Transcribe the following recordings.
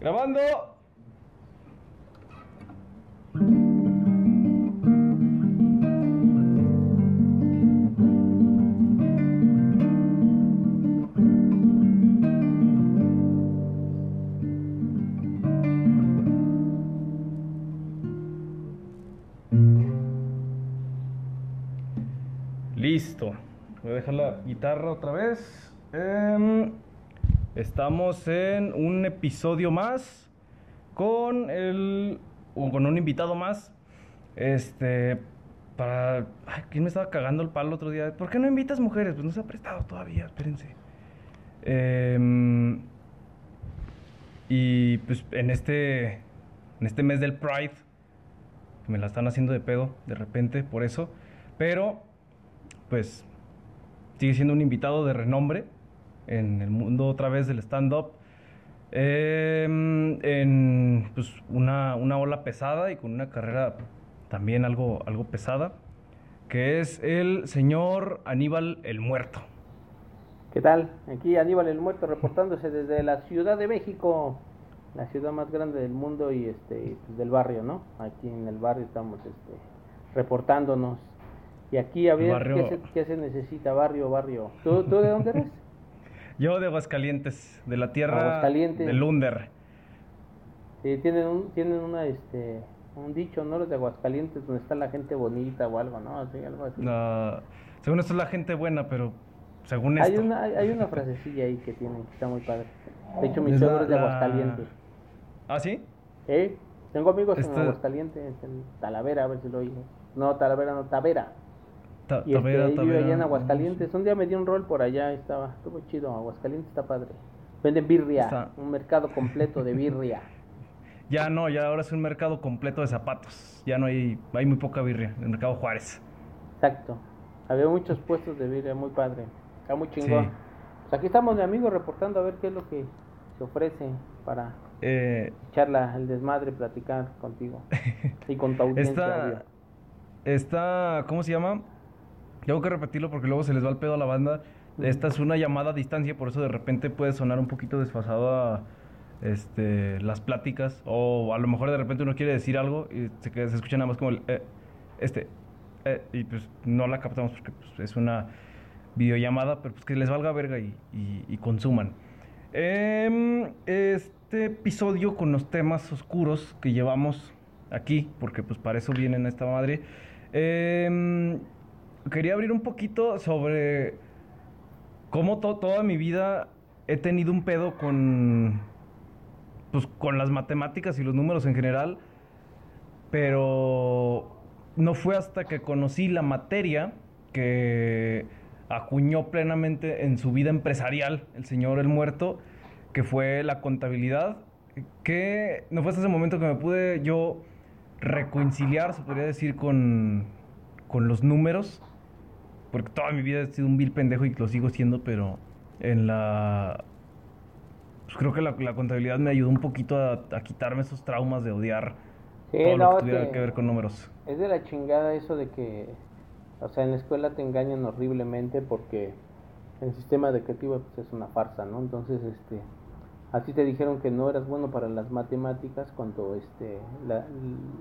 Grabando. Listo. Voy a dejar la guitarra otra vez. Em, estamos en un episodio más con el con un invitado más. Este para ay, ¿quién me estaba cagando el palo el otro día? ¿Por qué no invitas mujeres? Pues no se ha prestado todavía, espérense. Em, y pues en este en este mes del Pride me la están haciendo de pedo de repente por eso, pero pues sigue siendo un invitado de renombre en el mundo otra vez del stand-up. Eh, en pues, una, una, ola pesada y con una carrera también algo, algo pesada, que es el señor Aníbal el Muerto. ¿Qué tal? Aquí Aníbal el Muerto reportándose desde la Ciudad de México, la ciudad más grande del mundo y este pues, del barrio, ¿no? Aquí en el barrio estamos este, reportándonos y aquí a ver ¿qué, se, ¿qué, se, necesita, barrio, barrio. ¿Tú, ¿Tú, de dónde eres? Yo de Aguascalientes, de la tierra de Lunder. Sí, tienen un, tienen una, este, un dicho, ¿no? Los de Aguascalientes, donde está la gente bonita o algo, ¿no? Así, algo así. No, según esto es la gente buena, pero según hay esto... Una, hay una frasecilla ahí que tiene, que está muy padre. De hecho, mi suegro es de Aguascalientes. ¿Ah, sí? ¿Eh? Tengo amigos en Aguascalientes, en Talavera, a ver si lo oigo. No, Talavera, no, Tavera. Ta y tabera, este, tabera, allá en Aguascalientes. Un día me dio un rol por allá, estaba, estuvo chido. Aguascalientes está padre. Venden birria, está... un mercado completo de birria. ya no, ya ahora es un mercado completo de zapatos. Ya no hay, hay muy poca birria, en el mercado Juárez. Exacto. Había muchos puestos de birria, muy padre. Está muy chingón. Sí. Pues aquí estamos de amigos reportando a ver qué es lo que se ofrece para eh, echarla el desmadre, platicar contigo y con tu audiencia. Esta, esta, ¿cómo se llama? Tengo que repetirlo porque luego se les va el pedo a la banda. Esta es una llamada a distancia, por eso de repente puede sonar un poquito desfasado a este, las pláticas. O a lo mejor de repente uno quiere decir algo y se, escucha nada más como el eh, este. Eh, y pues no la captamos porque pues, es una videollamada, pero pues que les valga verga y, consuman. Eh, este episodio con los temas oscuros que llevamos aquí, porque pues para eso vienen a esta madre. Eh, quería abrir un poquito sobre cómo to toda mi vida he tenido un pedo con pues con las matemáticas y los números en general, pero no fue hasta que conocí la materia que acuñó plenamente en su vida empresarial el señor el muerto, que fue la contabilidad, que no fue hasta ese momento que me pude yo reconciliar, se podría decir, con, con los números porque toda mi vida he sido un vil pendejo y lo sigo siendo, pero en la... Pues creo que la, la, contabilidad me ayudó un poquito a, a, quitarme esos traumas de odiar sí, todo no, lo que tuviera que, que ver con números. Es de la chingada eso de que, o sea, en la escuela te engañan horriblemente porque el sistema educativo pues, es una farsa, ¿no? Entonces, este, así te dijeron que no eras bueno para las matemáticas cuando, este, la,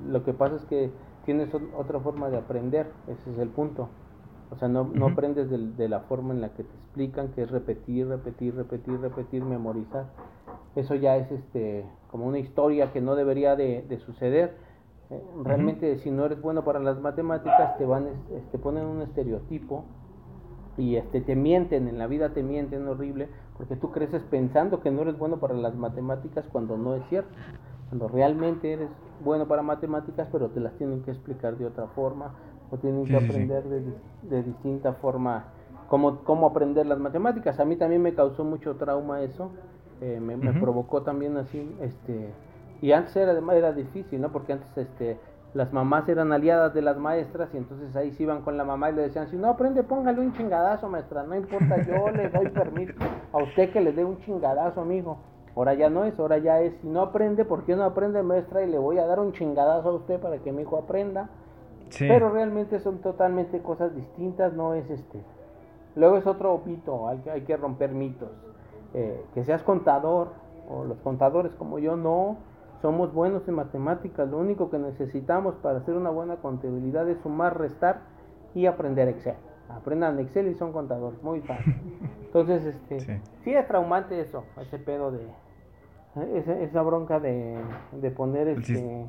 lo que pasa es que tienes otra forma de aprender, ese es el punto. O sea, no, no uh -huh. aprendes de, de, la forma en la que te explican, que es repetir, repetir, repetir, repetir, memorizar. Eso ya es este como una historia que no debería de, de suceder. Eh, realmente, uh -huh. si no eres bueno para las matemáticas, te van, te ponen un estereotipo y este te mienten, en la vida te mienten horrible, porque tú creces pensando que no eres bueno para las matemáticas cuando no es cierto. Cuando realmente eres bueno para matemáticas, pero te las tienen que explicar de otra forma, o tienen que sí, sí. aprender de, de distinta forma cómo, cómo aprender las matemáticas. A mí también me causó mucho trauma eso, eh, me, provocó también así, este, y antes era, era difícil, ¿no? Porque antes, este, las mamás eran aliadas de las maestras y entonces ahí se iban con la mamá y le decían, si no aprende, póngale un chingadazo, maestra, no importa, yo le doy permiso a usted que le dé un chingadazo, amigo. Ahora ya no es, ahora ya es, si no aprende, ¿por qué no aprende, maestra? Y le voy a dar un chingadazo a usted para que mi hijo aprenda. Sí. Pero realmente son totalmente cosas distintas, no es este. Luego es otro mito, hay que, hay que romper mitos. Eh, que seas contador o los contadores como yo no somos buenos en matemáticas. Lo único que necesitamos para hacer una buena contabilidad es sumar, restar y aprender Excel. Aprendan Excel y son contadores, muy fácil. Entonces, este, sí, es traumante eso, ese pedo de, esa, bronca de, de poner este,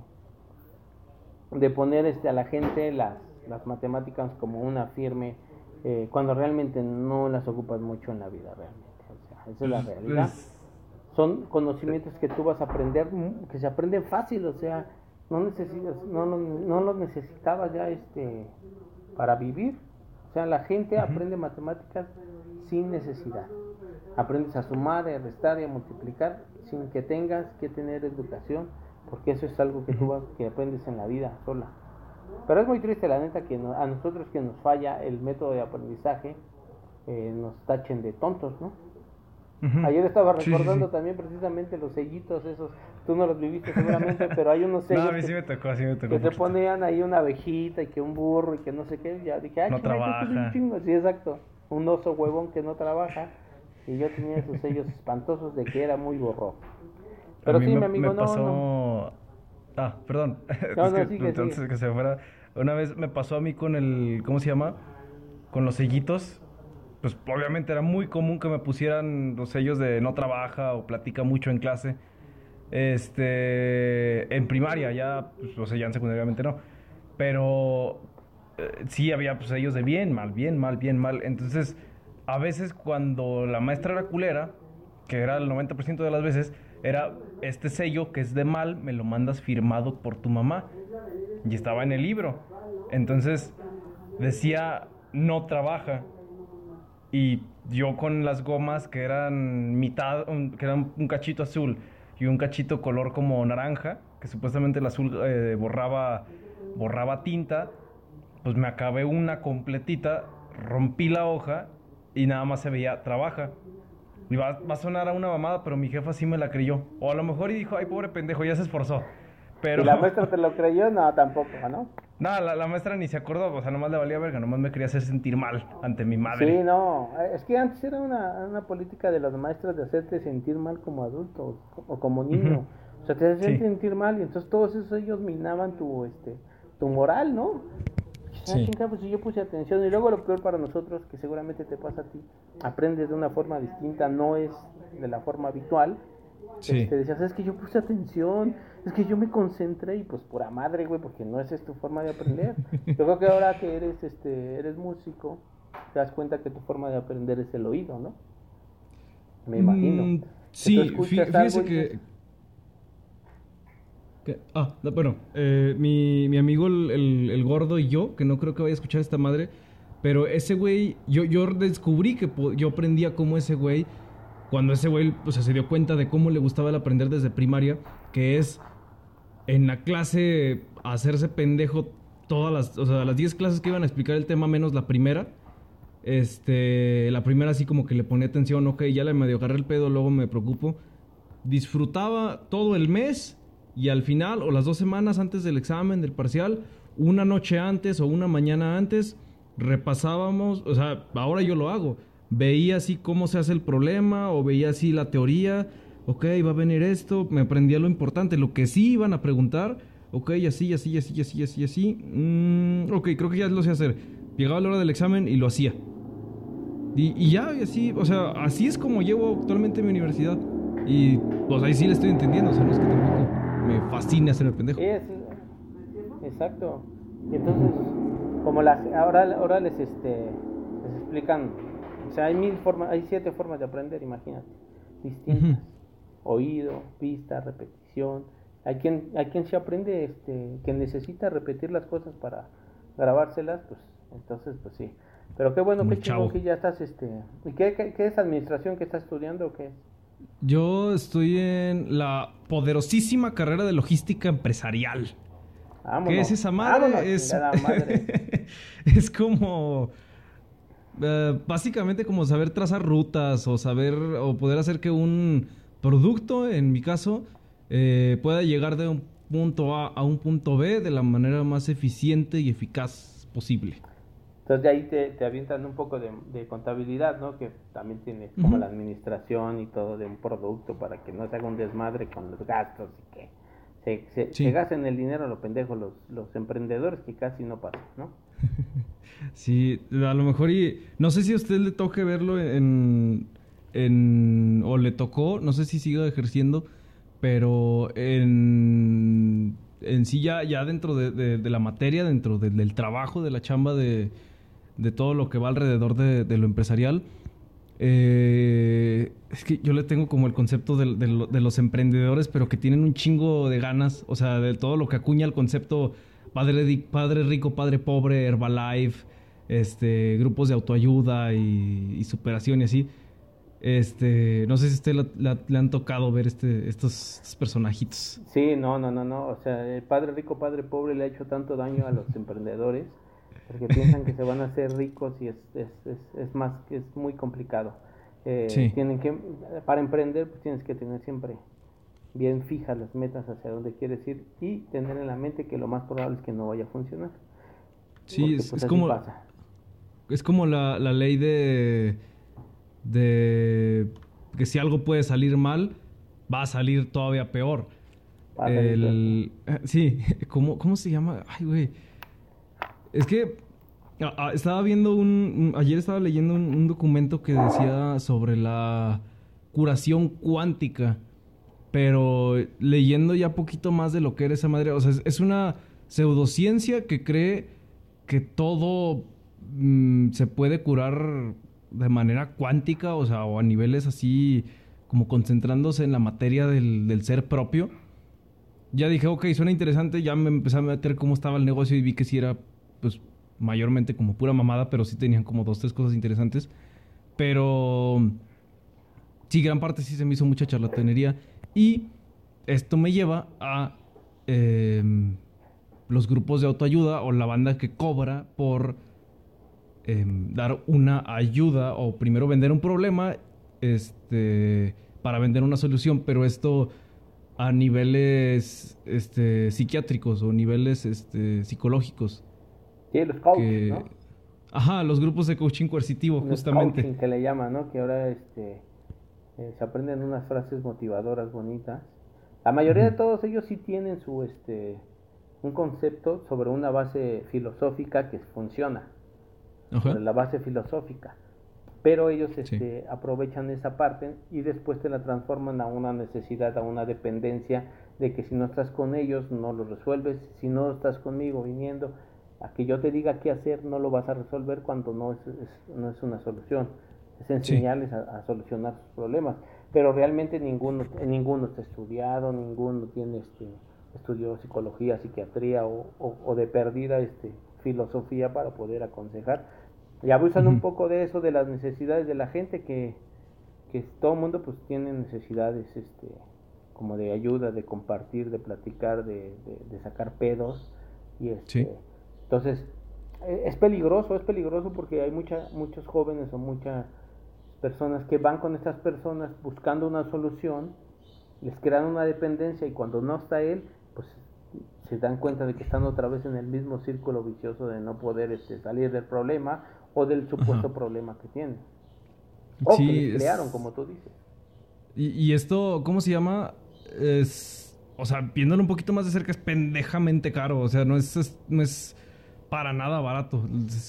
de poner este a la gente las, las matemáticas como una firme eh, cuando realmente no las ocupas mucho en la vida realmente. O sea, esa es la pues, realidad. Pues, Son conocimientos que tú vas a aprender, mm, que se aprenden fácil, o sea, no necesitas, no, no, no los necesitabas ya este para vivir. O sea, la gente aprende matemáticas sin necesidad. Aprendes a sumar, a restar y a multiplicar sin que tengas que tener educación, porque eso es algo que tú vas, que aprendes en la vida sola. Pero es muy triste, la neta, que a nosotros que nos falla el método de aprendizaje, eh, nos tachen de tontos, ¿no? Ayer estaba recordando también precisamente los sellitos esos, tú no los viviste seguramente, pero hay unos sellos no, sí me tocó, sí me tocó que te ponían ahí una abejita y que un burro y que no sé qué, ya dije, ah, no trabaja. Chingo. Sí, exacto, un oso huevón que no trabaja y yo tenía esos sellos espantosos de que era muy borro. Pero sí, mi amigo, no, no, Ah, perdón. No, no, entonces que se fuera. Una vez me pasó a mí con el, ¿cómo se llama? Con los sellitos. Pues obviamente era muy común que me pusieran los sellos de no trabaja o platica mucho en clase. Este, en primaria ya, pues, o sea, ya en secundaria obviamente no. Pero eh, sí había pues, sellos de bien, mal, bien, mal, bien, mal. Entonces, a veces cuando la maestra era culera, que era el 90% de las veces, era este sello que es de mal, me lo mandas firmado por tu mamá. Y estaba en el libro. Entonces decía, no trabaja. Y yo con las gomas que eran mitad, que eran un cachito azul y un cachito color como naranja, que supuestamente el azul eh, borraba, borraba tinta, pues me acabé una completita, rompí la hoja y nada más se veía trabaja. Y va, a sonar a una mamada, pero mi jefa sí me la creyó. O a lo mejor y dijo, ay, pobre pendejo, ya se esforzó. Pero... ¿Y la maestra te lo creyó? No, tampoco, ¿no? No, la, maestra ni se acordó, o sea, nomás le valía verga, nomás me quería hacer sentir mal ante mi madre. Sí, no, es que antes era una, una política de las maestras de hacerte sentir mal como adulto o como niño. O sea, te hacían sentir mal y entonces todos esos ellos minaban tu, este, tu moral, ¿no? Sí. pues yo puse atención. Y luego lo peor para nosotros, que seguramente te pasa a ti, aprendes de una forma distinta, no es de la forma habitual. Sí. Este, decías, es que yo puse atención, es que yo me concentré y pues pura madre, güey, porque no es tu forma de aprender. yo creo que ahora que eres, este, eres músico, te das cuenta que tu forma de aprender es el oído, ¿no? Me imagino. Mm, sí, fíjese que, Ah, bueno, eh, mi, amigo el, gordo y yo, que no creo que vaya a escuchar esta madre, pero ese güey, yo, yo descubrí que yo aprendía como ese güey, cuando ese güey o sea, se dio cuenta de cómo le gustaba el aprender desde primaria, que es en la clase hacerse pendejo todas las, o sea, las 10 clases que iban a explicar el tema menos la primera. Este, la primera así como que le ponía atención, ok, ya le medio agarré el pedo, luego me preocupo. Disfrutaba todo el mes y al final o las dos semanas antes del examen, del parcial, una noche antes o una mañana antes, repasábamos, o sea, ahora yo lo hago, veía así cómo se hace el problema o veía así la teoría, ok, va a venir esto, me aprendía lo importante, lo que sí iban a preguntar, ok, así, así, así, así, así, así, mm, ok, creo que ya lo sé hacer. Llegaba la hora del examen y lo hacía. Y, ya, así, o sea, así es como llevo actualmente mi universidad. Y pues ahí sí le estoy entendiendo, o sea, no es que tampoco me fascina ser el pendejo. exacto. Y entonces, como la, ahora, ahora les, este, les explican, o sea, hay mil formas, hay siete formas de aprender, imagínate, distintas. Oído, vista, repetición. Hay quien, hay quien se aprende, este, que necesita repetir las cosas para grabárselas, pues, entonces, pues sí. Pero qué bueno, qué chido que ya estás, este, ¿y qué, qué, qué, es administración que estás estudiando o qué es? Yo estoy en la poderosísima carrera de logística empresarial. ¿Qué es esa madre? es, es como... Eh, básicamente como saber trazar rutas o saber o poder hacer que un producto, en mi caso, eh, pueda llegar de un punto A a un punto B de la manera más eficiente y eficaz posible. Entonces de ahí te, te avientan un poco de, de, contabilidad, ¿no? Que también tiene como la administración y todo de un producto para que no se haga un desmadre con los gastos y que se, se, gasten el dinero a los pendejos los, los emprendedores que casi no pasan, ¿no? sí, a lo mejor y no sé si a usted le toque verlo en, en o le tocó, no sé si siga ejerciendo, pero en, en sí ya, ya dentro de, la materia, dentro del trabajo, de la chamba de, de todo lo que va alrededor de, lo empresarial, eh, es que yo le tengo como el concepto de, los emprendedores, pero que tienen un chingo de ganas, o sea, de todo lo que acuña el concepto padre, padre rico, padre pobre, Herbalife, este, grupos de autoayuda y, superación y así. Este, no sé si usted le han tocado ver este, estos, personajitos. Sí, no, no, no, no. O sea, el padre rico, padre pobre le ha hecho tanto daño a los emprendedores porque piensan que se van a hacer ricos y es, es, es, es más, es muy complicado. Eh, tienen que, para emprender, pues tienes que tener siempre bien fijas las metas hacia dónde quieres ir y tener en la mente que lo más probable es que no vaya a funcionar. Sí, es, pues, como es como la, la ley de de que si algo puede salir mal, va a salir todavía peor. El, sí, ¿cómo, ¿cómo se llama? Ay, güey. Es que estaba viendo un, Ayer estaba leyendo un, documento que decía sobre la curación cuántica. Pero leyendo ya poquito más de lo que era esa madre. O sea, es, una pseudociencia que cree que todo mm, se puede curar de manera cuántica, o sea, o a niveles así como concentrándose en la materia del, del ser propio. Ya dije, ok, suena interesante, ya me empecé a meter cómo estaba el negocio y vi que sí era pues mayormente como pura mamada, pero sí tenían como dos, tres cosas interesantes. Pero sí, gran parte sí se me hizo mucha charlatanería. Y esto me lleva a em, los grupos de autoayuda o la banda que cobra por em, dar una ayuda o primero vender un problema este, para vender una solución, pero esto a niveles este, psiquiátricos o niveles este, psicológicos. Sí, los coaches, ¿no? Ajá, los grupos de coaching coercitivo, justamente. Coaching que le llama, ¿no? Que ahora este, eh, se aprenden unas frases motivadoras bonitas. La mayoría de todos ellos sí tienen su, este, un concepto sobre una base filosófica que funciona. Sobre la base filosófica. Pero ellos este, aprovechan esa parte y después te la transforman a una necesidad, a una dependencia de que si no estás con ellos no lo resuelves, si no estás conmigo viniendo, a que yo te diga qué hacer no lo vas a resolver cuando no es, no es una solución. Es enseñarles a, solucionar sus problemas. Pero realmente ninguno, ninguno está estudiado, ninguno tiene este estudió psicología, psiquiatría o, o, de perdida este filosofía para poder aconsejar. Y abusan un poco de eso, de las necesidades de la gente, que, que todo el mundo pues tiene necesidades este como de ayuda, de compartir, de platicar, de, de, sacar pedos. Y este, entonces, e, es peligroso, es peligroso porque hay mucha, muchos jóvenes o muchas personas que van con estas personas buscando una solución, les crean una dependencia y cuando no está él, pues se dan cuenta de que están otra vez en el mismo círculo vicioso de no poder este, salir del problema o del supuesto problema que tienen. O que les crearon, como tú dices. Y, y, esto, ¿cómo se llama? Es, o sea, viéndolo un poquito más de cerca, es pendejamente caro. O sea, no es, no es para nada barato.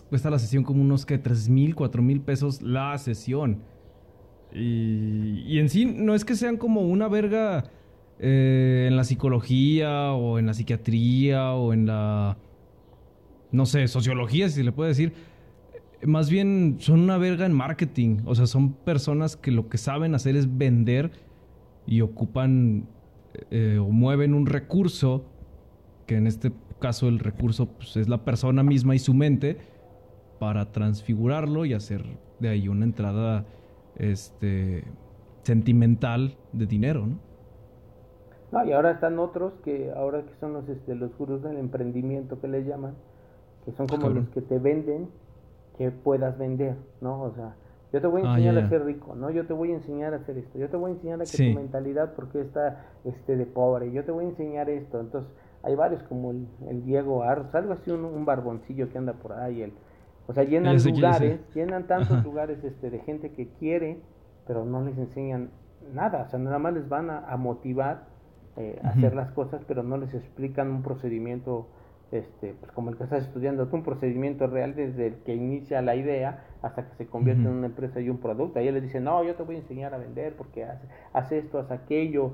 cuesta la sesión como unos que 3 mil, 4 mil pesos la sesión. Y, y, en sí no es que sean como una verga eh, en la psicología o en la psiquiatría o en la, no sé, sociología, si se le puede decir. Más bien son una verga en marketing. O sea, son personas que lo que saben hacer es vender y ocupan eh, o mueven un recurso que en este caso el recurso pues, es la persona misma y su mente para transfigurarlo y hacer de ahí una entrada este sentimental de dinero, ¿no? No, y ahora están otros que ahora que son los este, los gurús del emprendimiento que les llaman, que son como los que te venden que puedas vender, ¿no? O sea, yo te voy a ah, enseñar a ser rico, ¿no? Yo te voy a enseñar a hacer esto, yo te voy a enseñar a que tu mentalidad porque está este de pobre, yo te voy a enseñar esto, entonces hay varios como el, Diego Arz, algo así, un, barboncillo que anda por ahí, el, O sea, llenan lugares, llenan tantos lugares este, de gente que quiere, pero no les enseñan nada. O sea, nada más les van a, motivar eh, a hacer las cosas, pero no les explican un procedimiento este, pues como el que estás estudiando, un procedimiento real desde el que inicia la idea hasta que se convierte en una empresa y un producto. Ahí le dicen, no, yo te voy a enseñar a vender porque hace, hace esto, hace aquello,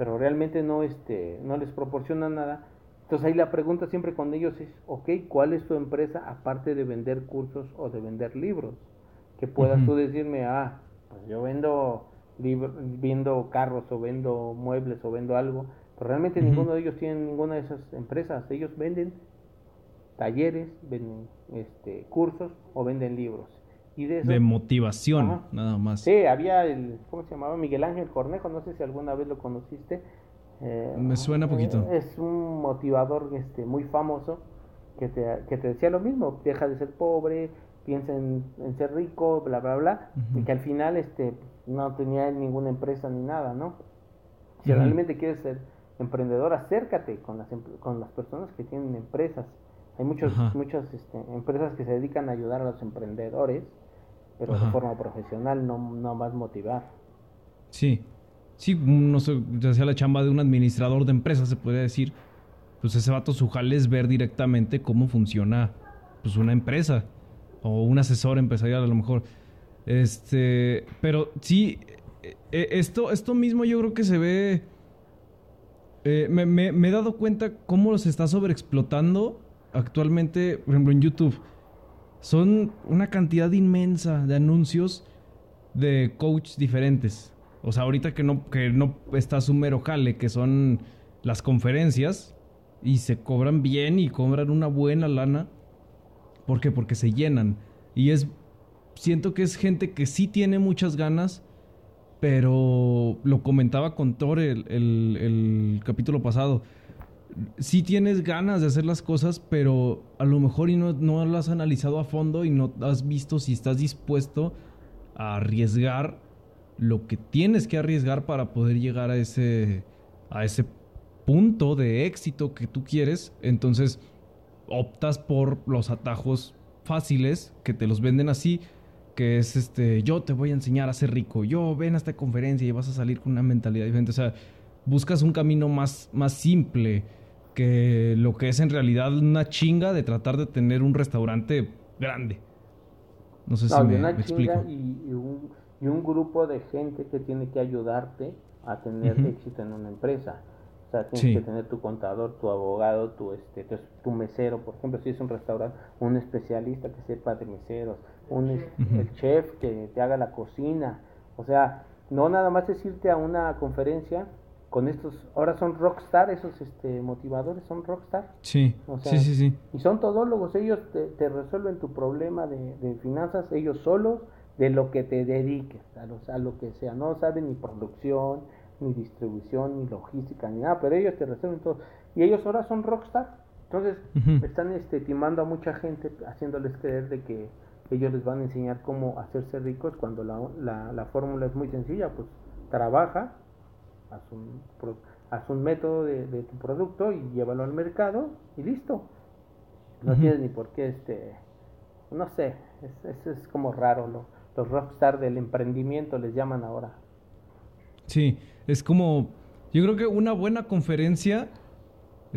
pero realmente no, este, no les proporciona nada. Entonces ahí la pregunta siempre con ellos es, ok, ¿cuál es tu empresa aparte de vender cursos o de vender libros? Que puedas tú decirme, ah, pues yo vendo, libro, vendo carros o vendo muebles o vendo algo, realmente ninguno de ellos tiene ninguna de esas empresas. Ellos venden talleres, venden este, cursos o venden libros. Y de, motivación, nada más. Sí, había el, ¿cómo se llamaba? Miguel Ángel Cornejo, no sé si alguna vez lo conociste. Eh, Me suena poquito. es un motivador este, muy famoso que te, que te decía lo mismo, deja de ser pobre, piensa en, ser rico, bla, bla, bla, y que al final este, no tenía ninguna empresa ni nada, ¿no? Si realmente quieres ser emprendedor, acércate con las, con las personas que tienen empresas. Hay muchos, muchas este, empresas que se dedican a ayudar a los emprendedores, pero de forma profesional, no, no más motivar. Sí, sí, no sé, sea la chamba de un administrador de empresas, se podría decir. Pues ese vato su jale es ver directamente cómo funciona pues una empresa o un asesor empresarial a lo mejor. Este, pero sí, e, e, esto, esto mismo yo creo que se ve eh, me, he dado cuenta cómo se está sobreexplotando actualmente, por ejemplo, en YouTube. Son una cantidad inmensa de anuncios de coaches diferentes. O sea, ahorita que no, que no está su mero jale, que son las conferencias, y se cobran bien y cobran una buena lana. ¿Por qué? Porque se llenan. Y es. Siento que es gente que sí tiene muchas ganas pero lo comentaba con Thor el, el, capítulo pasado. Sí tienes ganas de hacer las cosas, pero a lo mejor y no, no las has analizado a fondo y no has visto si estás dispuesto a arriesgar lo que tienes que arriesgar para poder llegar a ese, a ese punto de éxito que tú quieres. Entonces optas por los atajos fáciles que te los venden así que es este, yo te voy a enseñar a ser rico, yo ven a esta conferencia y vas a salir con una mentalidad diferente. O sea, buscas un camino más, más simple que lo que es en realidad una chinga de tratar de tener un restaurante grande. No sé si me, una explico. Y, un, y un grupo de gente que tiene que ayudarte a tener éxito en una empresa. O sea, tienes que tener tu contador, tu abogado, tu, este, tu, mesero, por ejemplo, si es un restaurante, un especialista que sepa de meseros, un el chef que te haga la cocina. O sea, no nada más es irte a una conferencia con estos, ahora son rockstar, esos este, motivadores son rockstar. Sí, sí, sí, sí. Y son todólogos, ellos te, resuelven tu problema de, de, finanzas, ellos solos, de lo que te dediques, a, los, a lo que sea, no saben ni producción, ni distribución, ni logística, ni nada, pero ellos te resuelven todo. Y ellos ahora son rockstar. Entonces, están este, timando a mucha gente, haciéndoles creer de que ellos les van a enseñar cómo hacerse ricos cuando la, la, la fórmula es muy sencilla, pues trabaja, haz un, haz un método de, tu producto y llévalo al mercado y listo. No tienes ni por qué, este, no sé, eso es, como raro, lo, los rockstar del emprendimiento les llaman ahora. Sí, es como, yo creo que una buena conferencia,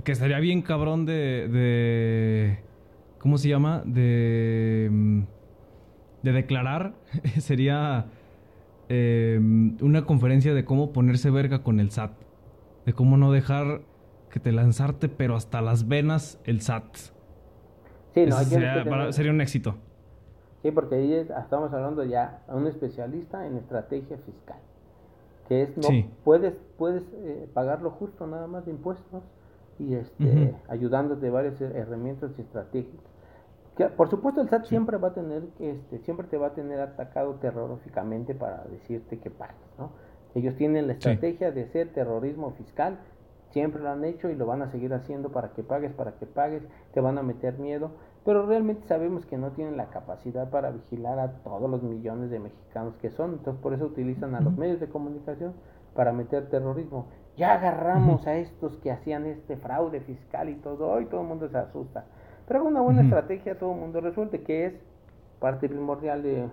que estaría bien cabrón de, de ¿cómo se llama? De, de declarar, sería em, una conferencia de cómo ponerse verga con el SAT. De cómo no dejar que te lanzarte, pero hasta las venas, el SAT. Sí, no, sería, sería un éxito. Sí, porque ahí estamos hablando ya a un especialista en estrategia fiscal que es no puedes puedes eh, pagarlo justo nada más de impuestos y este ayudándote de varias herramientas y estrategias que, por supuesto el SAT siempre va a tener este siempre te va a tener atacado terroríficamente para decirte que pagues no ellos tienen la estrategia de hacer terrorismo fiscal siempre lo han hecho y lo van a seguir haciendo para que pagues para que pagues te van a meter miedo pero realmente sabemos que no tienen la capacidad para vigilar a todos los millones de mexicanos que son, entonces por eso utilizan a los medios de comunicación para meter terrorismo. Ya agarramos a estos que hacían este fraude fiscal y todo, hoy todo el mundo se asusta. Pero con una buena estrategia todo el mundo resuelve, que es parte primordial de,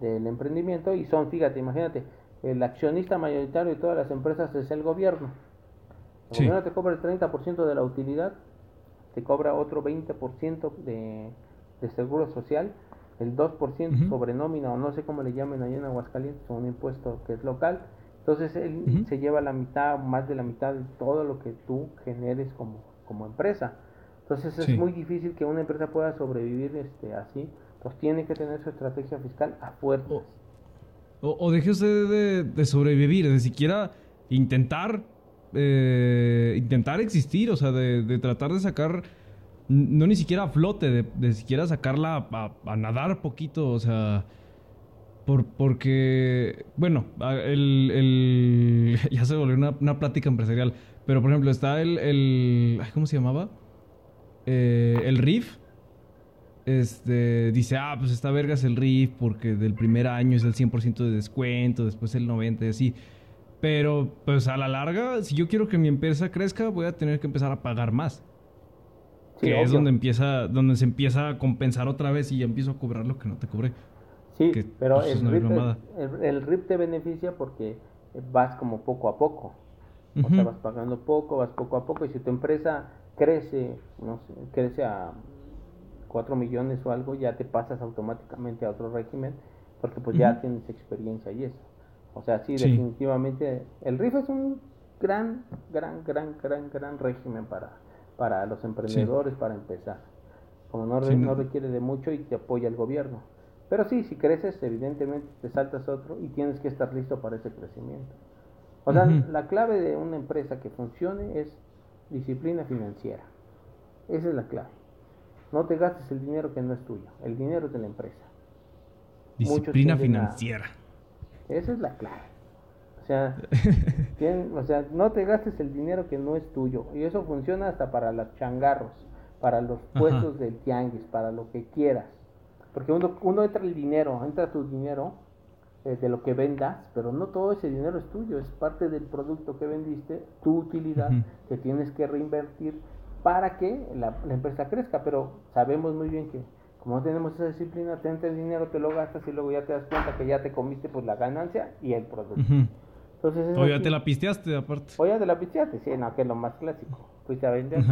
del emprendimiento y son, fíjate, imagínate, el accionista mayoritario de todas las empresas es el gobierno. El gobierno te cobra el 30% de la utilidad, te cobra otro 20% de, de seguro social, el 2% sobre nómina o no sé cómo le llamen allá en Aguascalientes, un impuesto que es local. Entonces él se lleva la mitad, más de la mitad de todo lo que tú generes como, como empresa. Entonces es muy difícil que una empresa pueda sobrevivir este, así. Pues tiene que tener su estrategia fiscal a fuerza. O, o, deje usted de, sobrevivir, de siquiera intentar eh, intentar existir, o sea, de, tratar de sacar, no ni siquiera a flote, de, de siquiera sacarla a, nadar poquito, o sea, por, porque, bueno, el, el, ya se volvió una, una, plática empresarial, pero por ejemplo está el, el ¿cómo se llamaba? Eh, el RIF, este, dice, ah, pues esta verga es el RIF porque del primer año es el 100% de descuento, después el 90% y así. Pero, pues a la larga, si yo quiero que mi empresa crezca, voy a tener que empezar a pagar más. que es donde empieza, donde se empieza a compensar otra vez y ya empiezo a cobrar lo que no te cobré. Sí, pero pues, el, RIP el, RIP te beneficia porque vas como poco a poco. O sea, vas pagando poco, vas poco a poco. Y si tu empresa crece, no sé, crece a 4 millones o algo, ya te pasas automáticamente a otro régimen, porque pues ya tienes experiencia y eso. O sea, sí, definitivamente el RIF es un gran, gran, gran, gran, gran régimen para, para los emprendedores para empezar. Como no, no requiere de mucho y te apoya el gobierno. Pero sí, si creces, evidentemente te saltas otro y tienes que estar listo para ese crecimiento. O sea, la clave de una empresa que funcione es disciplina financiera. Esa es la clave. No te gastes el dinero que no es tuyo. El dinero es de la empresa. Disciplina financiera. Esa es la clave. O sea, o sea, no te gastes el dinero que no es tuyo. Y eso funciona hasta para los changarros, para los puestos del tianguis, para lo que quieras. Porque uno, uno entra el dinero, entra tu dinero eh, de lo que vendas, pero no todo ese dinero es tuyo, es parte del producto que vendiste, tu utilidad que tienes que reinvertir para que la, empresa crezca, pero sabemos muy bien que como no tenemos esa disciplina, te entra el dinero, te lo gastas y luego ya te das cuenta que ya te comiste pues la ganancia y el producto. Entonces, o ya te la pisteaste aparte. O ya te la pisteaste, sí, no, que es lo más clásico. Fuiste a vender.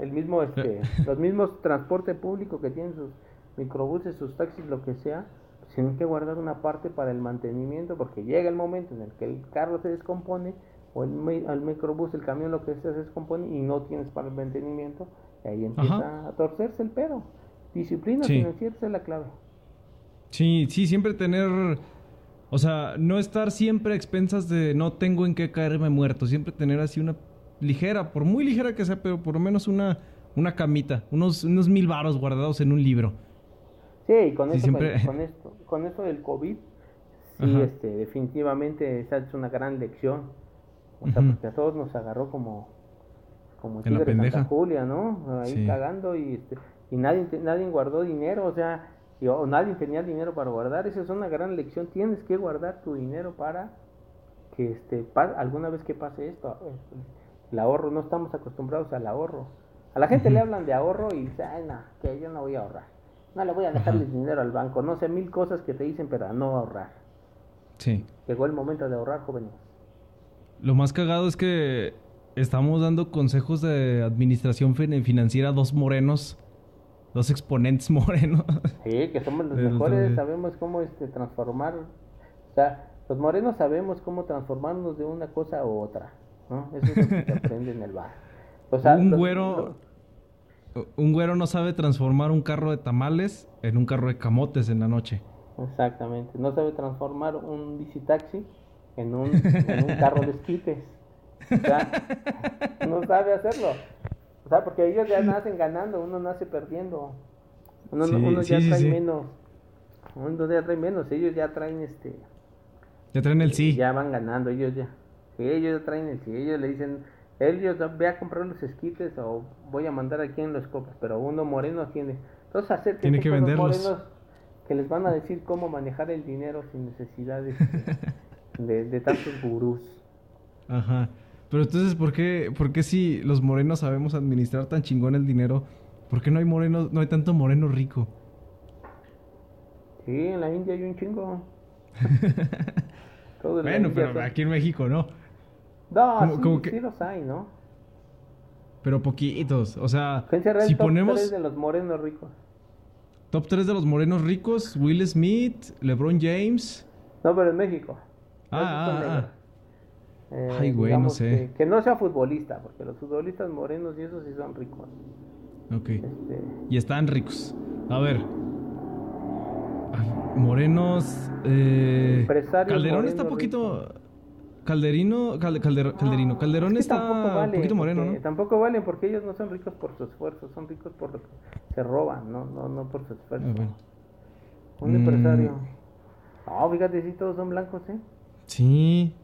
El mismo, este, los mismos transporte público que tienen sus microbuses, sus taxis, lo que sea, tienen que guardar una parte para el mantenimiento porque llega el momento en el que el carro se descompone o el, microbús, el camión, lo que sea, se descompone y no tienes para el mantenimiento, y ahí empieza a torcerse el pedo. Disciplina financiera es la clave. Sí, sí, siempre tener, o sea, no estar siempre a expensas de no tengo en qué caerme muerto, siempre tener así una ligera, por muy ligera que sea, pero por lo menos una, una camita, unos, unos mil varos guardados en un libro. Sí, con, esto, con, esto, con esto del COVID, sí, este, definitivamente esa es una gran lección o sea, porque a todos nos agarró como, como tigre de Santa Julia, ¿no? Ahí cagando y, este, y nadie, nadie guardó dinero, o sea, o nadie tenía dinero para guardar. Esa es una gran lección. Tienes que guardar tu dinero para que este, alguna vez que pase esto, el ahorro, no estamos acostumbrados al ahorro. A la gente le hablan de ahorro y dice, ay, no, que yo no voy a ahorrar. No le voy a dejar el dinero al banco. No sé, mil cosas que te dicen, pero a no ahorrar. Sí. Llegó el momento de ahorrar, jóvenes. Lo más cagado es que estamos dando consejos de administración financiera a dos morenos, dos exponentes morenos. Sí, que somos los mejores, sabemos cómo este, transformar, o sea, los morenos sabemos cómo transformarnos de una cosa u otra, ¿no? Eso es lo que se aprende en el bar. un güero... Un güero no sabe transformar un carro de tamales en un carro de camotes en la noche. Exactamente. No sabe transformar un bicitaxi en un, en un carro de esquites. O sea, no sabe hacerlo. O sea, porque ellos ya nacen ganando, uno nace perdiendo. Uno, uno ya trae menos. Uno ya trae menos, ellos ya traen este. Ya traen el sí. Ya van ganando, ellos ya. Ellos ya traen el sí. Ellos le dicen, ellos ve a comprar los esquites o voy a mandar aquí en los copos, pero uno moreno tiene. Entonces hacer que, que venderlos. morenos que les van a decir cómo manejar el dinero sin necesidad de, de, tantos gurús. Ajá. Pero entonces, ¿por qué, ¿por qué si los morenos sabemos administrar tan chingón el dinero, ¿Por qué no hay moreno, no hay tanto moreno rico? Sí, en la India hay un chingo. bueno, pero aquí en México no. No, sí, sí los hay, ¿no? Pero poquitos, o sea, si top ponemos... 3 de los morenos ricos. Top 3 de los morenos ricos, Will Smith, LeBron James. No, pero en México. Ah, ah, ah. Eh, Ay, güey, no sé. Que, no sea futbolista, porque los futbolistas morenos y esos sí son ricos. Ok. Este... Y están ricos. A ver. morenos. Eh... Calderón está poquito. Calderino, Calderino, Calderón está un poquito moreno, ¿no? Tampoco valen porque ellos no son ricos por su esfuerzo, son ricos por lo que se roban, no, no, no por su esfuerzo. Ah, un mm. empresario. No, fíjate, si todos son blancos, ¿eh? Sí,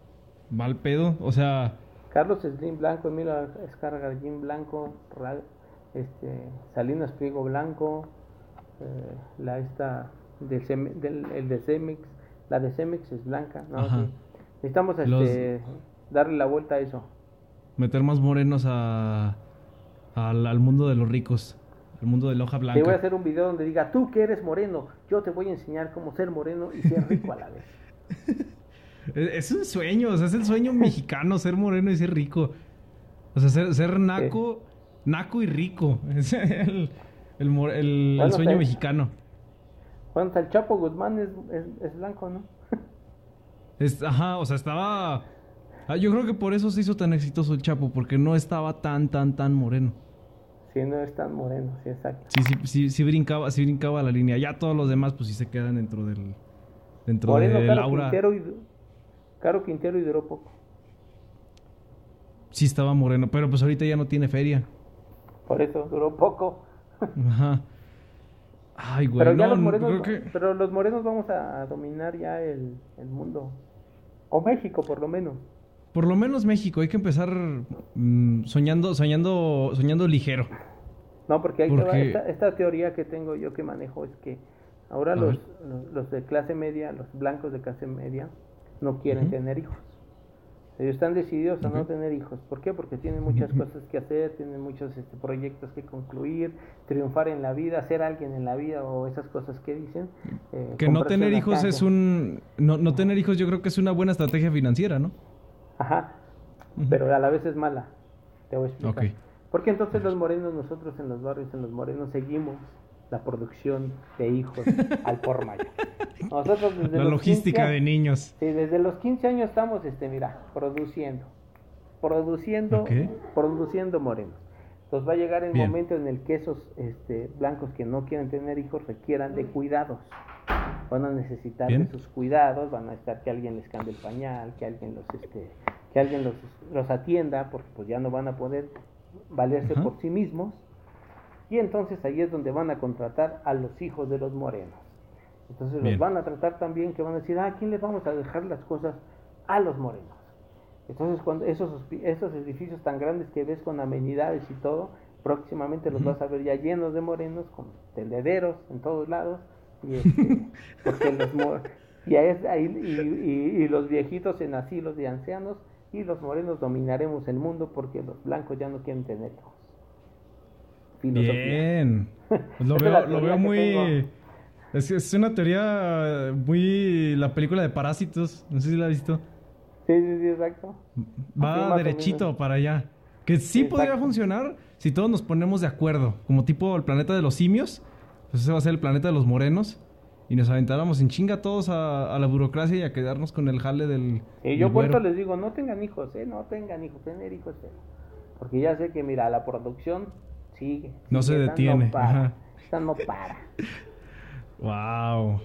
mal pedo, o sea... Carlos Slim blanco, Emilio Escarga Jim blanco, este, Salinas Priego blanco, eh, la esta del, del, el de Cemex, la de Cemex es blanca, ¿no? Necesitamos este, darle la vuelta a eso. Meter más morenos a, al, mundo de los ricos, al mundo de la hoja blanca. Te voy a hacer un video donde diga, tú que eres moreno, yo te voy a enseñar cómo ser moreno y ser rico a la vez. es un sueño, o sea, es el sueño mexicano, ser moreno y ser rico. O sea, ser, ser naco, naco y rico. Es el, el, sueño mexicano. Bueno, el Chapo Guzmán es, es blanco, ¿no? Ajá, o sea, estaba... Ah, yo creo que por eso se hizo tan exitoso el Chapo, porque no estaba tan, tan, tan moreno. Sí, no es tan moreno, sí, exacto. Sí, sí, sí, sí brincaba, sí brincaba la línea. Ya todos los demás, pues sí se quedan dentro del... Dentro moreno, de Caro Quintero y, Caro Quintero y duró poco. Sí estaba moreno, pero pues ahorita ya no tiene feria. Por eso, duró poco. Ajá. Ay, güey, pero, los morenos, pero los morenos vamos a dominar ya el, el mundo. O México, por lo menos. Por lo menos México, hay que empezar mm, soñando, soñando, soñando ligero. No, porque, hay esta, teoría que tengo yo que manejo es que ahora los, los, de clase media, los blancos de clase media, no quieren tener hijos. Ellos están decididos a no tener hijos. ¿Por qué? Porque tienen muchas cosas que hacer, tienen muchos este, proyectos que concluir, triunfar en la vida, ser alguien en la vida o esas cosas que dicen. Eh, que no tener hijos es un... No, no tener hijos yo creo que es una buena estrategia financiera, ¿no? Ajá. Pero a la vez es mala. Te voy a explicar. Porque entonces los morenos, nosotros en los barrios, en los morenos, seguimos la producción de hijos al por mayor. Nosotros desde la logística de niños. Sí, desde los 15 años estamos, este, mira, produciendo, produciendo, produciendo morenos. Entonces va a llegar el momento en el que esos este, blancos que no quieren tener hijos requieran de cuidados. Van a necesitar de sus cuidados, van a estar que alguien les cambie el pañal, que alguien los, este, que alguien los, los atienda, porque pues ya no van a poder valerse por sí mismos y entonces ahí es donde van a contratar a los hijos de los morenos. Entonces los van a tratar también que van a decir, ah, ¿a quién les vamos a dejar las cosas? A los morenos. Entonces cuando esos, esos edificios tan grandes que ves con amenidades y todo, próximamente los vas a ver ya llenos de morenos, con tendederos en todos lados. Y, este, porque los y, ahí, y, y los viejitos en asilos de ancianos y los morenos dominaremos el mundo porque los blancos ya no quieren tener Bien. Pues lo, veo, lo veo muy... Es, es una teoría muy... La película de Parásitos. No sé si la has visto. Sí, sí, sí, exacto. Va derechito para allá. Que sí, podría funcionar si todos nos ponemos de acuerdo. Como tipo el planeta de los simios. Pues ese va a ser el planeta de los morenos. Y nos aventáramos en chinga todos a, la burocracia y a quedarnos con el jale del. Y yo puesto les digo, no tengan hijos, ¿eh? No tengan hijos, tener hijos, Porque ya sé que, mira, la producción no se detiene. No para. no para. wow.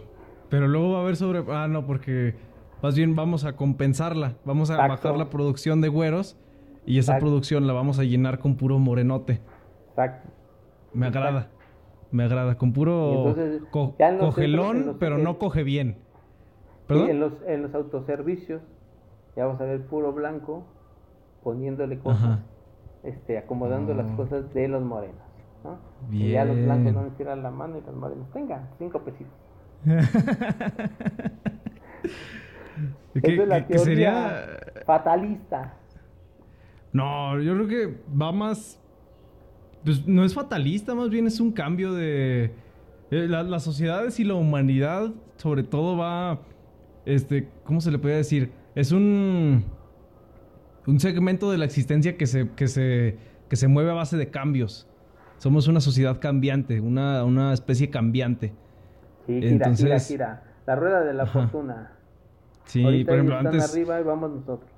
Pero luego va a haber sobre... Ah, no, porque más bien vamos a compensarla. Vamos a bajar la producción de güeros y esa producción la vamos a llenar con puro morenote. Exacto. Me agrada. Me agrada. Con puro cogelón, pero no coge bien. ¿Perdón? en, los, en los autoservicios ya vamos a ver puro blanco poniéndole cosas este, acomodando las ah. cosas de los morenos. ¿no? Y ya los blancos van a tirar la mano y los morenos, tenga, cinco pesitos. ¿Qué, es la teoría sería... fatalista. No, yo creo que va más pues no es fatalista, más bien es un cambio de... eh, la- las sociedades y la humanidad sobre todo va, este, ¿cómo se le puede decir? Es un, un segmento de la existencia que se, que se, que se mueve a base de cambios. Somos una sociedad cambiante, una, una especie cambiante. Sí, gira, Entonces- gira, gira. La rueda de la Ajá. fortuna. Sí, Ahorita por ejemplo, están antes... arriba y vamos nosotros.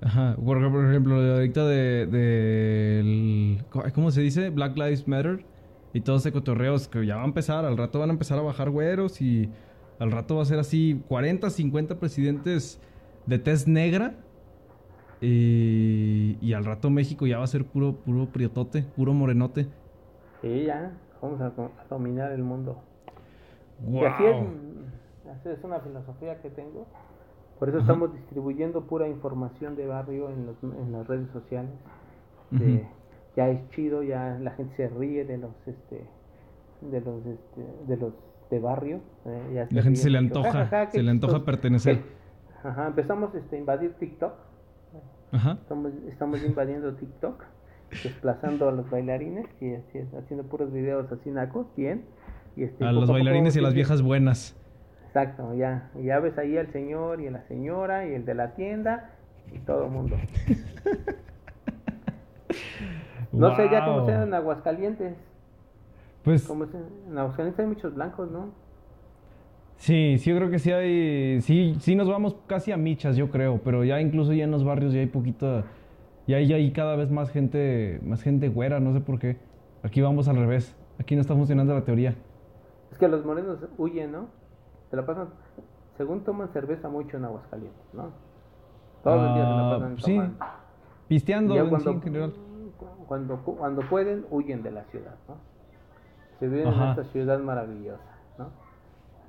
Ajá, por, por ejemplo, ahorita de, del- ¿cómo se dice? Black Lives Matter y todo ese cotorreo que ya va a empezar, al rato van a empezar a bajar güeros y al rato va a ser así 40, 50 presidentes de tez negra y, y al rato México ya va a ser puro, puro priotote, puro morenote. Sí, ya. Vamos a, do- a dominar el mundo. Y ¡Wow! así es, así es una filosofía que tengo. Por eso estamos distribuyendo pura información de barrio en, los, en las redes sociales. de-. Ya es chido, ya la gente se ríe de los este de los este, de los de barrio. eh, ya La gente ríe se le antoja, Ja, ja, ja, qué se le antoja pertenecer. Que- Ajá, empezamos este, a invadir TikTok. Ajá. Estamos, estamos invadiendo TikTok, desplazando a los bailarines y así es, haciendo puros videos así nacos, bien. Y este, A los poco bailarines y a las viejas buenas. Exacto, ya. Ya ves ahí al señor y a la señora y el de la tienda y todo el mundo. No sé ya cómo sea en Aguascalientes. Pues Como en Aguascalientes hay muchos blancos, ¿no? Sí, sí, yo creo que sí hay. Sí, sí nos vamos casi a michas, yo creo. Pero ya incluso ya en los barrios ya hay poquito. Ya hay, ya hay cada vez más gente, más gente güera, no sé por qué. Aquí vamos al revés. Aquí no está funcionando la teoría. Es que los morenos huyen, ¿no? Se la pasan, según toman cerveza mucho en Aguascalientes, ¿no? Todos los días se la Ah, pasan sí. tomando. Pisteando en sí, cuando, en general. cuando, cuando pueden, huyen de la ciudad, ¿no? Se viven en esta ciudad maravillosa, ¿no?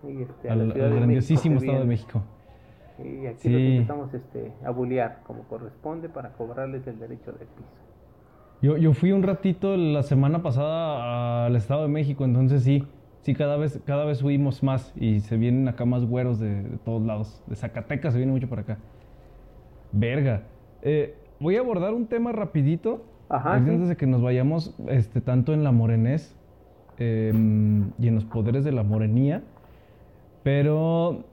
Y este, a Al, la al grandiosísimo Estado de. México. Y aquí Sí. los empezamos este, a bullear como corresponde para cobrarles el derecho de piso. Yo, yo fui un ratito la semana pasada al Estado de México, entonces sí, sí, cada vez, cada vez huimos más y se vienen acá más güeros de, de todos lados. De Zacatecas se viene mucho para acá. Verga. Eh, voy a abordar un tema rapidito. Ajá, antes sí. de que nos vayamos este, tanto en la morenés eh, y en los poderes de la morenía. Pero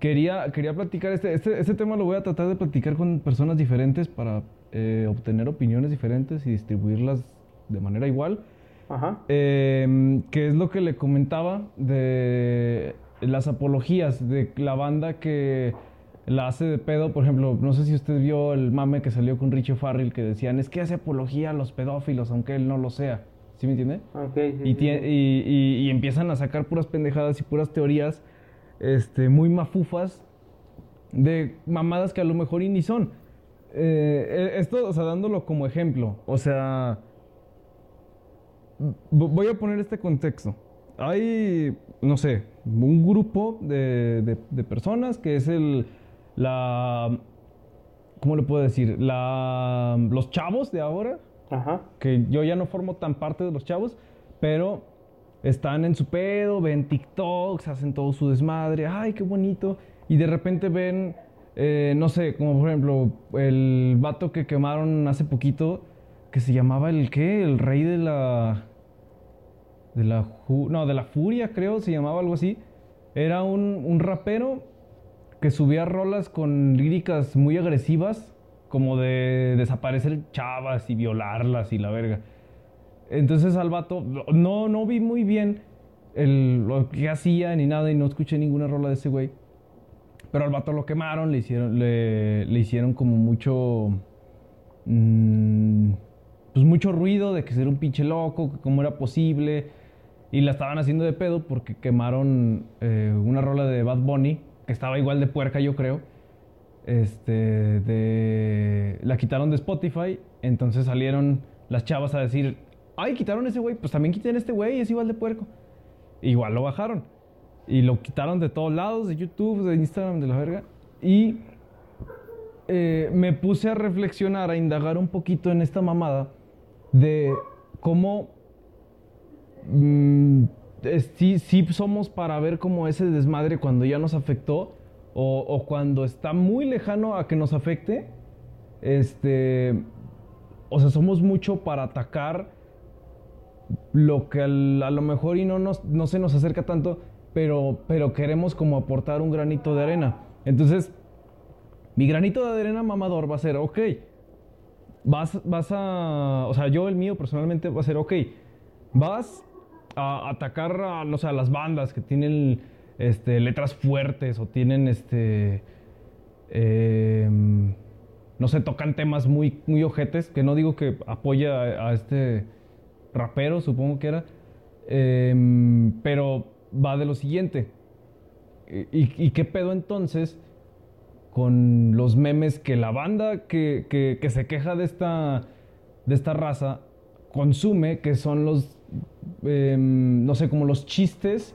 quería, quería platicar, este, este, este tema lo voy a tratar de platicar con personas diferentes para eh, obtener opiniones diferentes y distribuirlas de manera igual. Ajá. Eh, que es lo que le comentaba de las apologías de la banda que la hace de pedo. Por ejemplo, no sé si usted vio el mame que salió con Richie Farrell que decían es que hace apología a los pedófilos, aunque él no lo sea. ¿Sí me entiende? Ok, sí, Y, sí, y- y- y empiezan a sacar puras pendejadas y puras teorías este, muy mafufas de mamadas que a lo mejor y ni son. Eh, eh, esto, o sea, dándolo como ejemplo, o sea, voy a poner este contexto. Hay, no sé, un grupo de, de- de personas que es el, la, ¿cómo le puedo decir? La, los chavos de ahora, Ajá. que yo ya no formo tan parte de los chavos, pero están en su pedo, ven TikToks, hacen todo su desmadre, ay, qué bonito, y de repente ven, eh, no sé, como por ejemplo, el vato que quemaron hace poquito, que se llamaba el qué, el rey de la... De la, no, de la furia, creo, se llamaba algo así. Era un, un rapero que subía rolas con líricas muy agresivas, como de desaparecer chavas y violarlas y la verga. Entonces al vato, no, no vi muy bien lo que hacía ni nada y no escuché ninguna rola de ese güey. Pero al vato lo quemaron, le hicieron, le, le hicieron como mucho, mm, pues mucho ruido de que era un pinche loco, que cómo era posible. Y la estaban haciendo de pedo porque quemaron eh, una rola de Bad Bunny, que estaba igual de puerca yo creo. Este, de... La quitaron de Spotify, entonces salieron las chavas a decir, ay, quitaron ese güey, pues también quiten este güey, es igual de puerco. Igual lo bajaron. Y lo quitaron de todos lados, de YouTube, de Instagram, de la verga. Y eh, me puse a reflexionar, a indagar un poquito en esta mamada de cómo mm, sí, sí somos para ver como ese desmadre cuando ya nos afectó o, cuando está muy lejano a que nos afecte. Este, o sea, somos mucho para atacar lo que a lo mejor y no, nos, no se nos acerca tanto, pero, pero queremos como aportar un granito de arena. Entonces, mi granito de arena mamador va a ser, ok, vas, vas a, o sea, yo el mío personalmente va a ser, ok, vas a atacar a, no a las bandas que tienen este, letras fuertes o tienen, este, em, no sé, tocan temas muy, muy ojetes, que no digo que apoya a, este rapero, supongo que era, em, pero va de lo siguiente. ¿Y, qué pedo entonces con los memes que la banda que, que, se queja de esta, de esta raza consume, que son los, em, no sé, como los chistes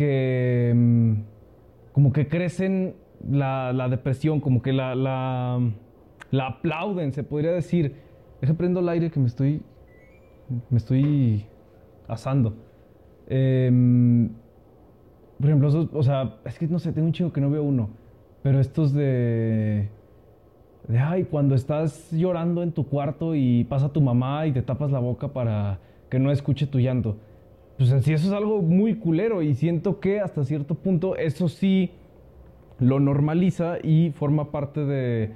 que em, como que crecen la, depresión, como que la, la, la, aplauden, se podría decir. Deja prendo el aire que me estoy, me estoy asando. Em, por ejemplo, o sea, es que no sé, tengo un chingo que no veo uno. Pero estos de. De ay, cuando estás llorando en tu cuarto y pasa tu mamá y te tapas la boca para que no escuche tu llanto. Pues en sí, eso es algo muy culero y siento que hasta cierto punto eso sí lo normaliza y forma parte de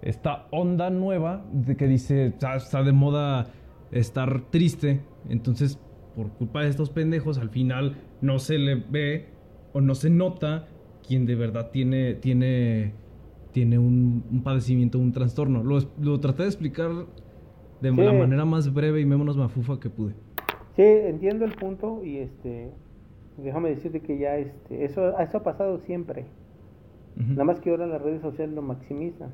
esta onda nueva de que dice, está de moda estar triste. Entonces, por culpa de estos pendejos, al final no se le ve o no se nota quien de verdad tiene, tiene, tiene un, padecimiento, un trastorno. Lo, lo, traté de explicar de la manera más breve y menos mafufa que pude. Sí, entiendo el punto y este, déjame decirte que ya este, eso, eso ha pasado siempre. Nada más que ahora las redes sociales lo maximizan.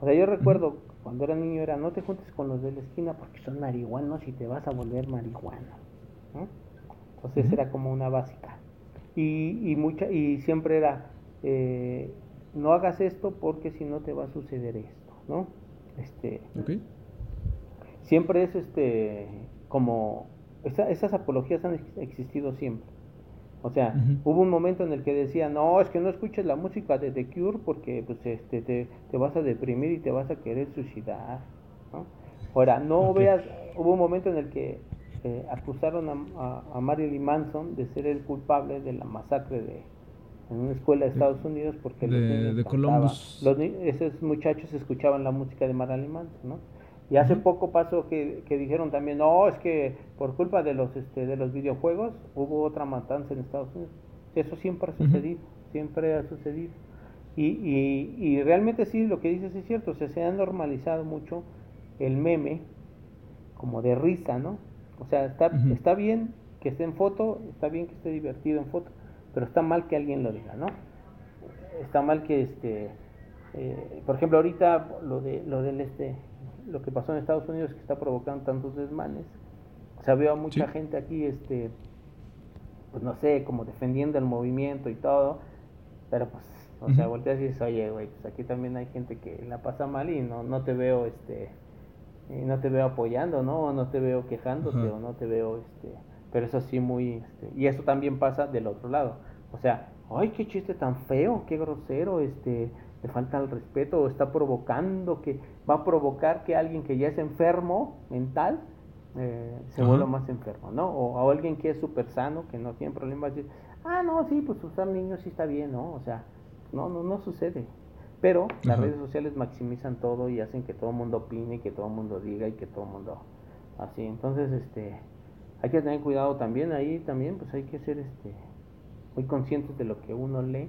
O sea, yo recuerdo cuando era niño era no te juntes con los de la esquina porque son marihuanos y te vas a volver marihuana. Entonces era como una básica. Y, y, mucha, y siempre era, eh, no hagas esto porque si no te va a suceder esto, ¿no? Este, Siempre es este, como, esas apologías han existido siempre. O sea, hubo un momento en el que decía, no, es que no escuches la música de The Cure porque pues, este, te, te vas a deprimir y te vas a querer suicidar. ¿no? Ahora, no veas, hubo un momento en el que eh, acusaron a, a, Marilyn Manson de ser el culpable de la masacre de en una escuela de Estados Unidos porque de, los Columbus. Los, esos muchachos escuchaban la música de Marilyn Manson, ¿no? Y hace poco pasó que, que, dijeron también, no, es que por culpa de los este, de los videojuegos hubo otra matanza en Estados Unidos. Eso siempre ha sucedido, siempre ha sucedido. Y, y, y, realmente sí, lo que dices es cierto, o sea, se ha normalizado mucho el meme como de risa, ¿no? O sea, está, está bien que esté en foto, está bien que esté divertido en foto, pero está mal que alguien lo diga, ¿no? Está mal que este, eh, por ejemplo, ahorita lo de lo del este, lo que pasó en Estados Unidos que está provocando tantos desmanes. O sea, veo a mucha gente aquí, este, pues no sé, como defendiendo el movimiento y todo, pero pues, o sea, volteas y dices, oye, güey, pues aquí también hay gente que la pasa mal y no, no te veo, este, y no te veo apoyando, ¿no? O no te veo quejándote o no te veo, este, pero eso sí muy, este, y eso también pasa del otro lado, o sea, ay, qué chiste tan feo, qué grosero, este, le falta el respeto o está provocando que va a provocar que alguien que ya es enfermo mental eh, se vuelva más enfermo, ¿no? O, alguien que es súper sano, que no tiene problemas, decir, ah, no, sí, pues usar niños sí está bien, ¿no? O sea, no, no, no sucede. Pero las redes sociales maximizan todo y hacen que todo el mundo opine, que todo el mundo diga y que todo el mundo así. Entonces, este, hay que tener cuidado también ahí, también, pues hay que ser, este, muy conscientes de lo que uno lee,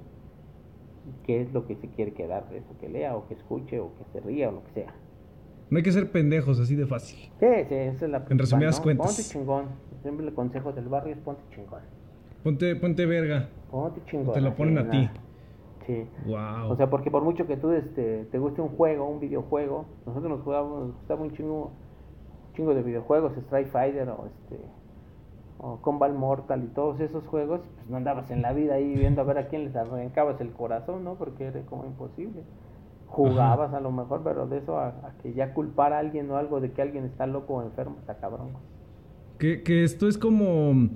qué es lo que se quiere quedar de eso que lea o que escuche o que se ría o lo que sea. No hay que ser pendejos así de fácil. Sí, sí, esa es la En resumidas cuentas. Ponte chingón. Siempre el consejo del barrio es ponte chingón. Ponte, ponte verga. Ponte chingón. te lo ponen a ti. Sí. Wow. O sea, porque por mucho que tú este, te guste un juego, un videojuego, nosotros nos jugábamos, nos gustaba un chingo, un chingo de videojuegos, Strike Fighter o este o Combat Mortal y todos esos juegos, pues no andabas en la vida ahí viendo a ver a quién les arrancabas el corazón, ¿no? Porque era como imposible. Jugabas a lo mejor, pero de eso a, que ya culpar a alguien o algo de que alguien está loco o enfermo, está cabrón. Que, que esto es como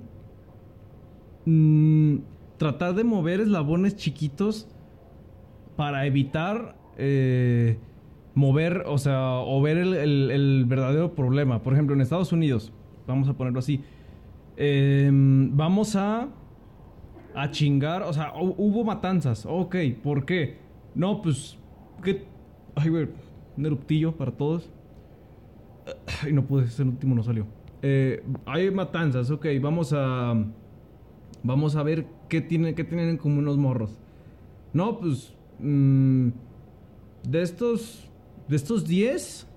mm, tratar de mover eslabones chiquitos para evitar eh, mover, o sea, o ver el, verdadero problema. Por ejemplo, en Estados Unidos, vamos a ponerlo así. Em, vamos a, a chingar, o sea, hubo matanzas, ok, ¿por qué? No, pues, ¿qué? Ay, güey, un eruptillo para todos. Ay, no pude, ese último no salió. Eh, hay matanzas, ok, vamos a... Vamos a ver qué, tiene, qué tienen en común los morros. No, pues... Mm, de estos... De estos 10...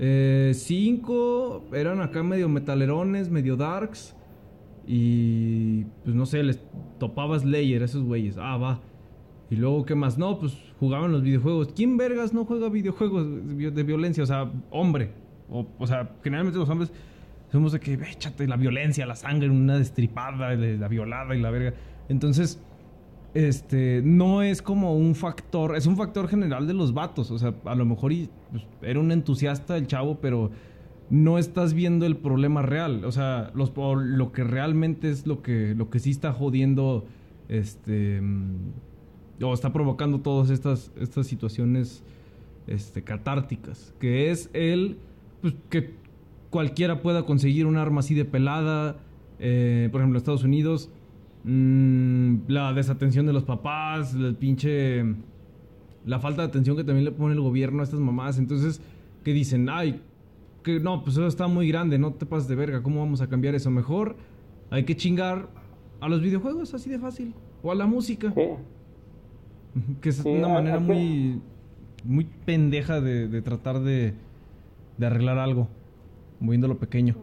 5 eh, eran acá medio metalerones, medio darks. Y pues no sé, les topaba Slayer a esos güeyes. Ah, va. Y luego, ¿qué más? No, pues jugaban los videojuegos. ¿Quién vergas no juega videojuegos de violencia? O sea, hombre. O, o sea, generalmente los hombres somos de que, échate la violencia, la sangre, una destripada, la violada y la verga. Entonces, este, no es como un factor, es un factor general de los vatos. O sea, a lo mejor pues, era un entusiasta el chavo, pero no estás viendo el problema real. O sea, lo que realmente es lo que, lo que sí está jodiendo, este, mm, o está provocando todas estas, estas situaciones, este, catárticas. Que es el, pues, que cualquiera pueda conseguir un arma así de pelada. Eh, por ejemplo, Estados Unidos, mm, la desatención de los papás, el pinche. La falta de atención que también le pone el gobierno a estas mamás. Entonces, que dicen, ay, que no, pues eso está muy grande, no te pases de verga, ¿cómo vamos a cambiar eso? Mejor hay que chingar a los videojuegos, así de fácil. O a la música. Que es una manera muy, muy pendeja de, de tratar de, de arreglar algo moviéndolo pequeño.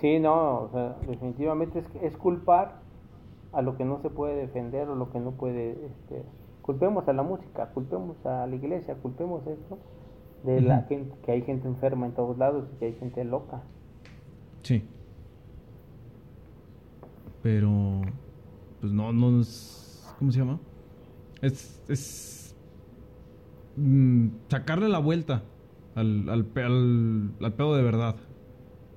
Sí, no, o sea, definitivamente es, es culpar a lo que no se puede defender o lo que no puede, este, culpemos a la música, culpemos a la iglesia, culpemos esto de la gente, que hay gente enferma en todos lados y que hay gente loca. Sí. Pero, pues no, no es, ¿cómo se llama? Es, es mm, sacarle la vuelta al, al, al, al pedo de verdad.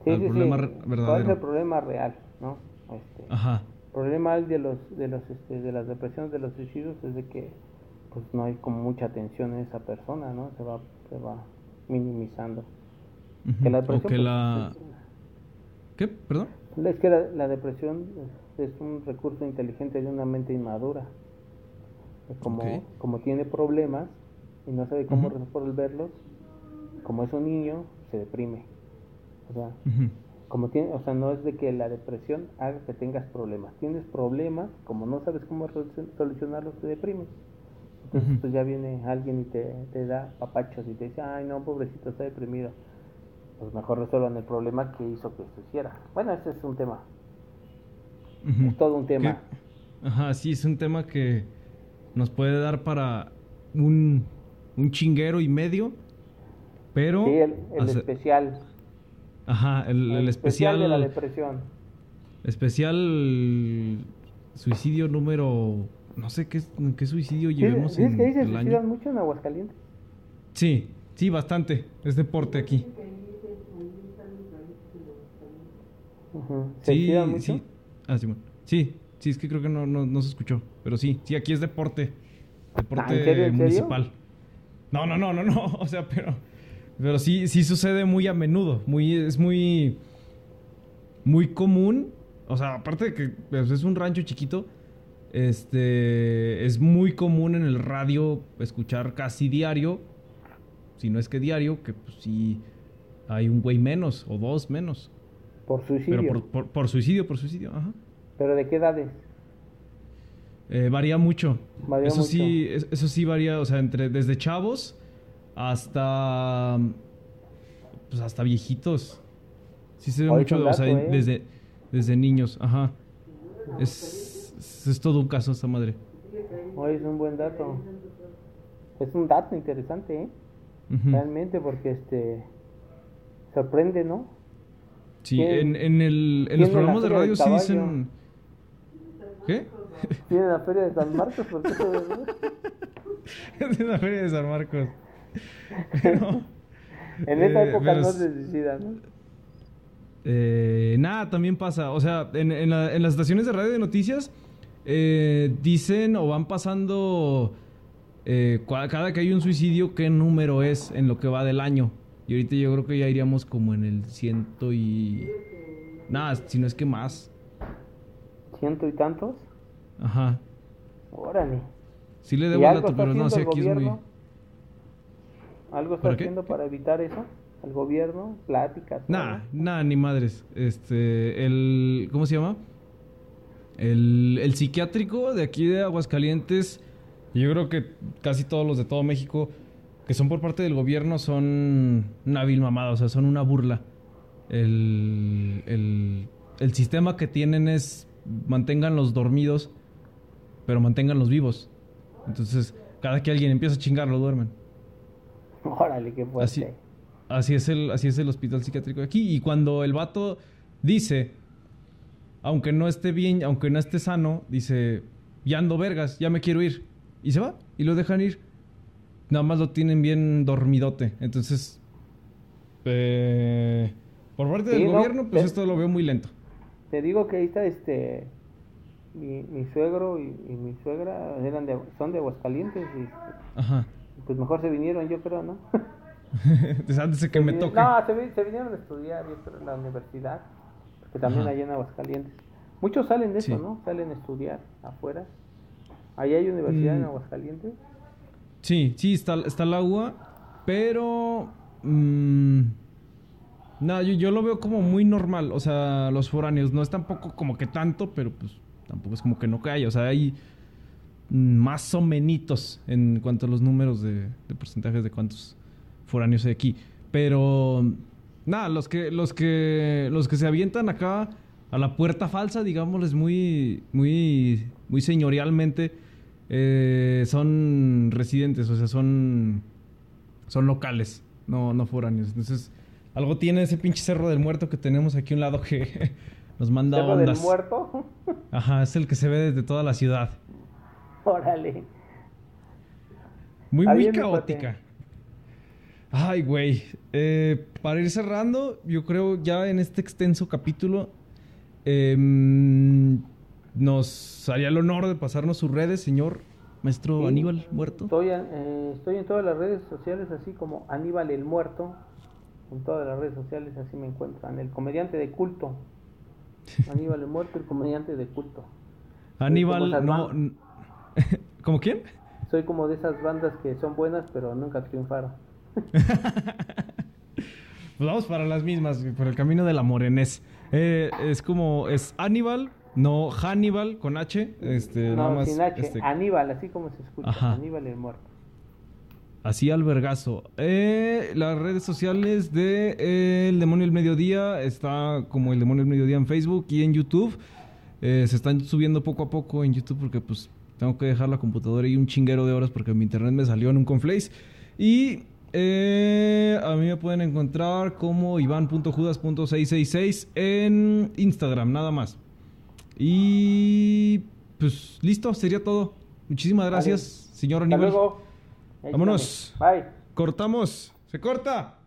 Sí, sí, problema sí. verdadero. ¿Cuál es el problema real, no? Este, Ajá. El problema de los de los este, de las depresiones de los suicidios es de que pues no hay como mucha atención en esa persona, ¿no? Se va se va minimizando. que la depresión, que la... Pues, ¿Qué? ¿Perdón? Es que la, la depresión es, un recurso inteligente de una mente inmadura. Como, como tiene problemas y no sabe cómo resolverlos, como es un niño, se deprime. O sea, como tiene, o sea, no es de que la depresión haga que tengas problemas. Tienes problemas, como no sabes cómo solucionarlos, te deprimes. Entonces, pues ya viene alguien y te, te da papachos y te dice, ay, no, pobrecito, está deprimido. Pues mejor resuelvan el problema que hizo que se hiciera. Bueno, ese es un tema. Es todo un tema. Ajá, sí, es un tema que nos puede dar para un, un chinguero y medio, pero... Sí, el, el especial. Ajá, el, especial, de la depresión. Especial suicidio número. No sé qué, qué suicidio llevemos en que se suicidan mucho en Aguascalientes? Sí, sí, bastante. Es deporte aquí. ¿Se sí, mucho? sí. Ah, sí, sí, sí, es que creo que no, no, no, se escuchó. Pero sí, sí, aquí es deporte. Deporte ah, municipal. No, no, no, no, no. O sea, pero. Pero sí, sí sucede muy a menudo. Muy, es muy. Muy común. O sea, aparte de que pues, es un rancho chiquito. Este. Es muy común en el radio escuchar casi diario. Si no es que diario, que pues sí. Hay un güey menos o dos menos. Por suicidio. Pero por, suicidio, por suicidio, ajá. ¿Pero de qué edades? Eh, varía mucho. eso sí, eso sí varía, o sea, entre desde chavos hasta pues hasta viejitos. Sí se ve mucho, o sea, ¿eh? desde, desde niños, ajá. Es, es, todo un caso esta madre. Hoy es un buen dato. Es un dato interesante, ¿eh? Realmente, porque este sorprende, ¿no? Sí, en, en, el, en los programas de radio sí dicen... ¿Qué? Tiene la feria de San Marcos, ¿por qué Tiene la feria de San Marcos. en esa eh, época no se suicida, ¿no? Eh, nada, también pasa. O sea, en, en, las estaciones de radio de noticias eh, dicen o van pasando cada que hay un suicidio qué número es en lo que va del año. Y ahorita yo creo que ya iríamos como en el ciento y Nada, si no es que más. ¿Ciento y tantos? Ajá. Órale. Sí le ¿Y debo el dato, pero no sé, haciendo aquí es muy... ¿Algo está ¿Para qué? haciendo para evitar eso? ¿El gobierno? ¿Pláticas? Algo? nah, ni madres. Este, el... ¿Cómo se llama? El, el psiquiátrico de aquí de Aguascalientes, yo creo que casi todos los de todo México que son por parte del gobierno son una vil mamada, o sea, son una burla. El, el, el sistema que tienen es manténganlos dormidos, pero manténganlos vivos. Entonces, cada que alguien empieza a chingar, lo duermen. Órale, qué fuerte. Así, así, es el, así es el hospital psiquiátrico de aquí. Y cuando el vato dice, aunque no esté bien, aunque no esté sano, dice, ya ando vergas, ya me quiero ir. Y se va, y lo dejan ir. Nada más lo tienen bien dormidote. Entonces, eh, por parte Sí, del no, gobierno, pues te- esto lo veo muy lento. Te digo que ahí está este. Mi, mi suegro y, y mi suegra eran de, son de Aguascalientes y Ajá. pues mejor se vinieron, yo creo, ¿no? Antes de que Se me toque. No, se, vi- se vinieron a estudiar, yo creo, en la universidad, porque también allá en Aguascalientes. Muchos salen de eso. ¿no? Salen a estudiar afuera. Allá hay universidad en Mm. Aguascalientes. Sí, sí, está, está el agua, pero... mm, nada, yo, yo lo veo como muy normal, o sea, los foráneos, no es tampoco como que tanto, pero pues tampoco es como que no que haya, o sea, hay más o menos en cuanto a los números de, de porcentajes de cuántos foráneos hay aquí, pero nada, los que, los que, los que se avientan acá a la puerta falsa, digámosles muy, muy, muy señorialmente, eh, son residentes, o sea, son, son locales, no, no foráneos. Entonces, algo tiene ese pinche cerro del muerto que tenemos aquí a un lado que nos manda Cerro del. Muerto. Ajá, es el que se ve desde toda la ciudad. Órale. Muy, muy caótica. Ay, güey. Eh, para ir cerrando, yo creo ya en este extenso capítulo em, nos haría el honor de pasarnos sus redes, señor maestro Sí. Aníbal Muerto. Estoy, en- eh, estoy en todas las redes sociales, así como Aníbal el Muerto. En todas las redes sociales así me encuentran. El comediante de culto. Aníbal el Muerto, el comediante de culto. Aníbal, como no. ¿Cómo quién? Soy como de esas bandas que son buenas pero nunca triunfaron. Pues vamos para las mismas, por el camino de la morenés. Eh, es como, es Aníbal, no Hannibal con H. Este, nada no, más, sin H. este, Aníbal, así como se escucha. Ajá. Aníbal el Muerto. Así al vergazo. Eh, las redes sociales de eh, El Demonio del Mediodía está como El Demonio del Mediodía en Facebook y en YouTube. Eh, se están subiendo poco a poco en YouTube porque pues tengo que dejar la computadora y un chinguero de horas porque mi internet me salió en un conflace. Y eh, a mí me pueden encontrar como iván.judas.666 en Instagram, nada más. Y pues listo, sería todo. Muchísimas gracias, señor Hasta Aníbal. luego. Ahí Vámonos. Bye. Cortamos. Se corta.